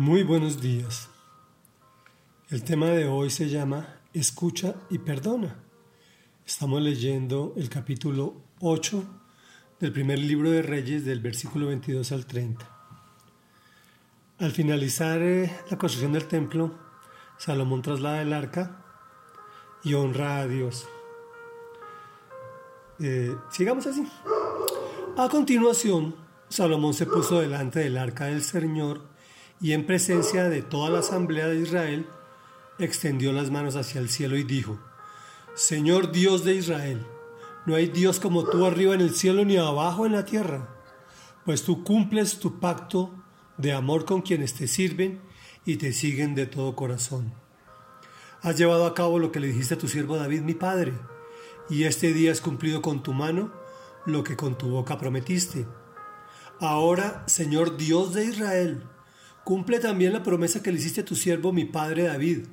Muy buenos días. El tema de hoy se llama Escucha y perdona. Estamos leyendo el capítulo 8 del primer libro de Reyes del versículo 22 al 30. Al finalizar eh, la construcción del templo, Salomón traslada el arca y honra a Dios. Eh, sigamos así. A continuación, Salomón se puso delante del arca del Señor y en presencia de toda la asamblea de Israel, extendió las manos hacia el cielo y dijo, Señor Dios de Israel, no hay Dios como tú arriba en el cielo ni abajo en la tierra, pues tú cumples tu pacto de amor con quienes te sirven y te siguen de todo corazón. Has llevado a cabo lo que le dijiste a tu siervo David, mi padre, y este día has cumplido con tu mano lo que con tu boca prometiste. Ahora, Señor Dios de Israel, cumple también la promesa que le hiciste a tu siervo mi padre David,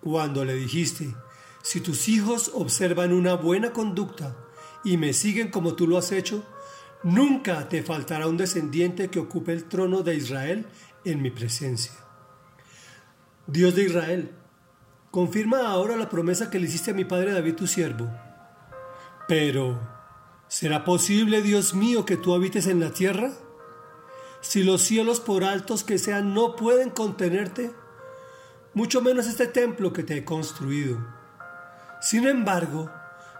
cuando le dijiste, si tus hijos observan una buena conducta y me siguen como tú lo has hecho, nunca te faltará un descendiente que ocupe el trono de Israel en mi presencia. Dios de Israel, confirma ahora la promesa que le hiciste a mi padre David tu siervo. Pero, ¿será posible, Dios mío, que tú habites en la tierra? Si los cielos por altos que sean no pueden contenerte, mucho menos este templo que te he construido. Sin embargo,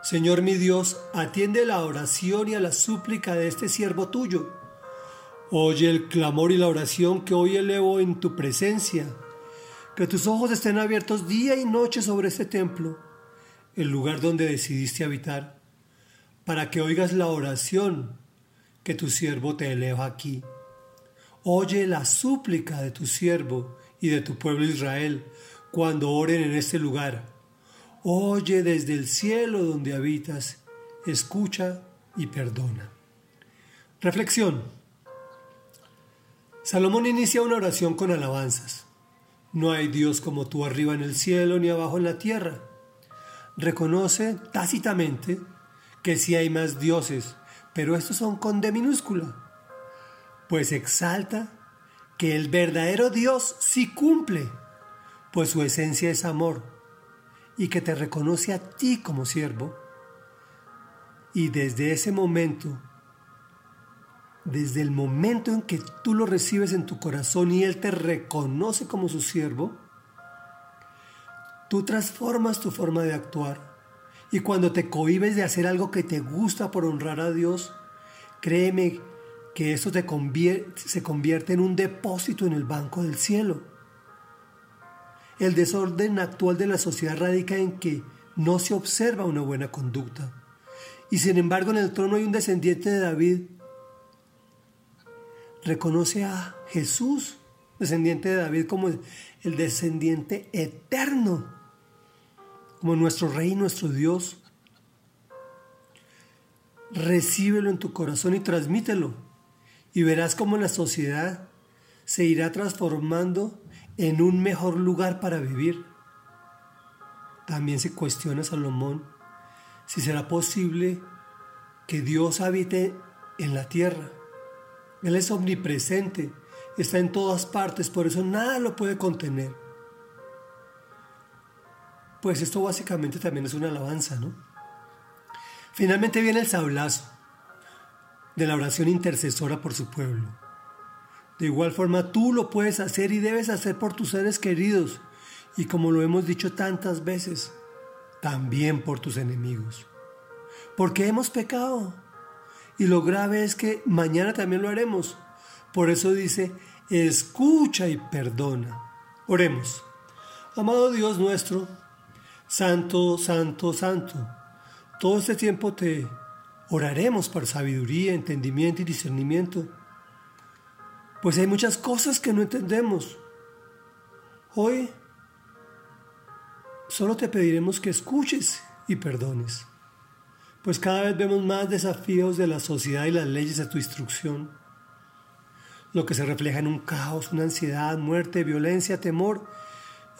Señor mi Dios, atiende la oración y a la súplica de este siervo tuyo. Oye el clamor y la oración que hoy elevo en tu presencia. Que tus ojos estén abiertos día y noche sobre este templo, el lugar donde decidiste habitar, para que oigas la oración que tu siervo te eleva aquí. Oye la súplica de tu siervo y de tu pueblo Israel cuando oren en este lugar. Oye desde el cielo donde habitas, escucha y perdona. Reflexión. Salomón inicia una oración con alabanzas. No hay Dios como tú arriba en el cielo ni abajo en la tierra. Reconoce tácitamente que sí hay más dioses, pero estos son con D minúscula pues exalta que el verdadero Dios sí cumple, pues su esencia es amor, y que te reconoce a ti como siervo. Y desde ese momento, desde el momento en que tú lo recibes en tu corazón y Él te reconoce como su siervo, tú transformas tu forma de actuar. Y cuando te cohibes de hacer algo que te gusta por honrar a Dios, créeme que esto se convierte en un depósito en el banco del cielo. El desorden actual de la sociedad radica en que no se observa una buena conducta. Y sin embargo en el trono hay un descendiente de David. Reconoce a Jesús, descendiente de David, como el descendiente eterno, como nuestro rey, nuestro Dios. Recíbelo en tu corazón y transmítelo y verás cómo la sociedad se irá transformando en un mejor lugar para vivir. También se cuestiona Salomón si será posible que Dios habite en la tierra. Él es omnipresente, está en todas partes, por eso nada lo puede contener. Pues esto básicamente también es una alabanza, ¿no? Finalmente viene el sablazo de la oración intercesora por su pueblo. De igual forma tú lo puedes hacer y debes hacer por tus seres queridos y como lo hemos dicho tantas veces, también por tus enemigos. Porque hemos pecado y lo grave es que mañana también lo haremos. Por eso dice, escucha y perdona. Oremos. Amado Dios nuestro, Santo, Santo, Santo, todo este tiempo te Oraremos por sabiduría, entendimiento y discernimiento, pues hay muchas cosas que no entendemos. Hoy solo te pediremos que escuches y perdones, pues cada vez vemos más desafíos de la sociedad y las leyes a tu instrucción, lo que se refleja en un caos, una ansiedad, muerte, violencia, temor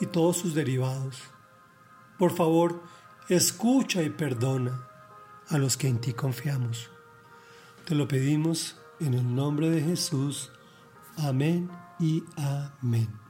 y todos sus derivados. Por favor, escucha y perdona a los que en ti confiamos. Te lo pedimos en el nombre de Jesús. Amén y amén.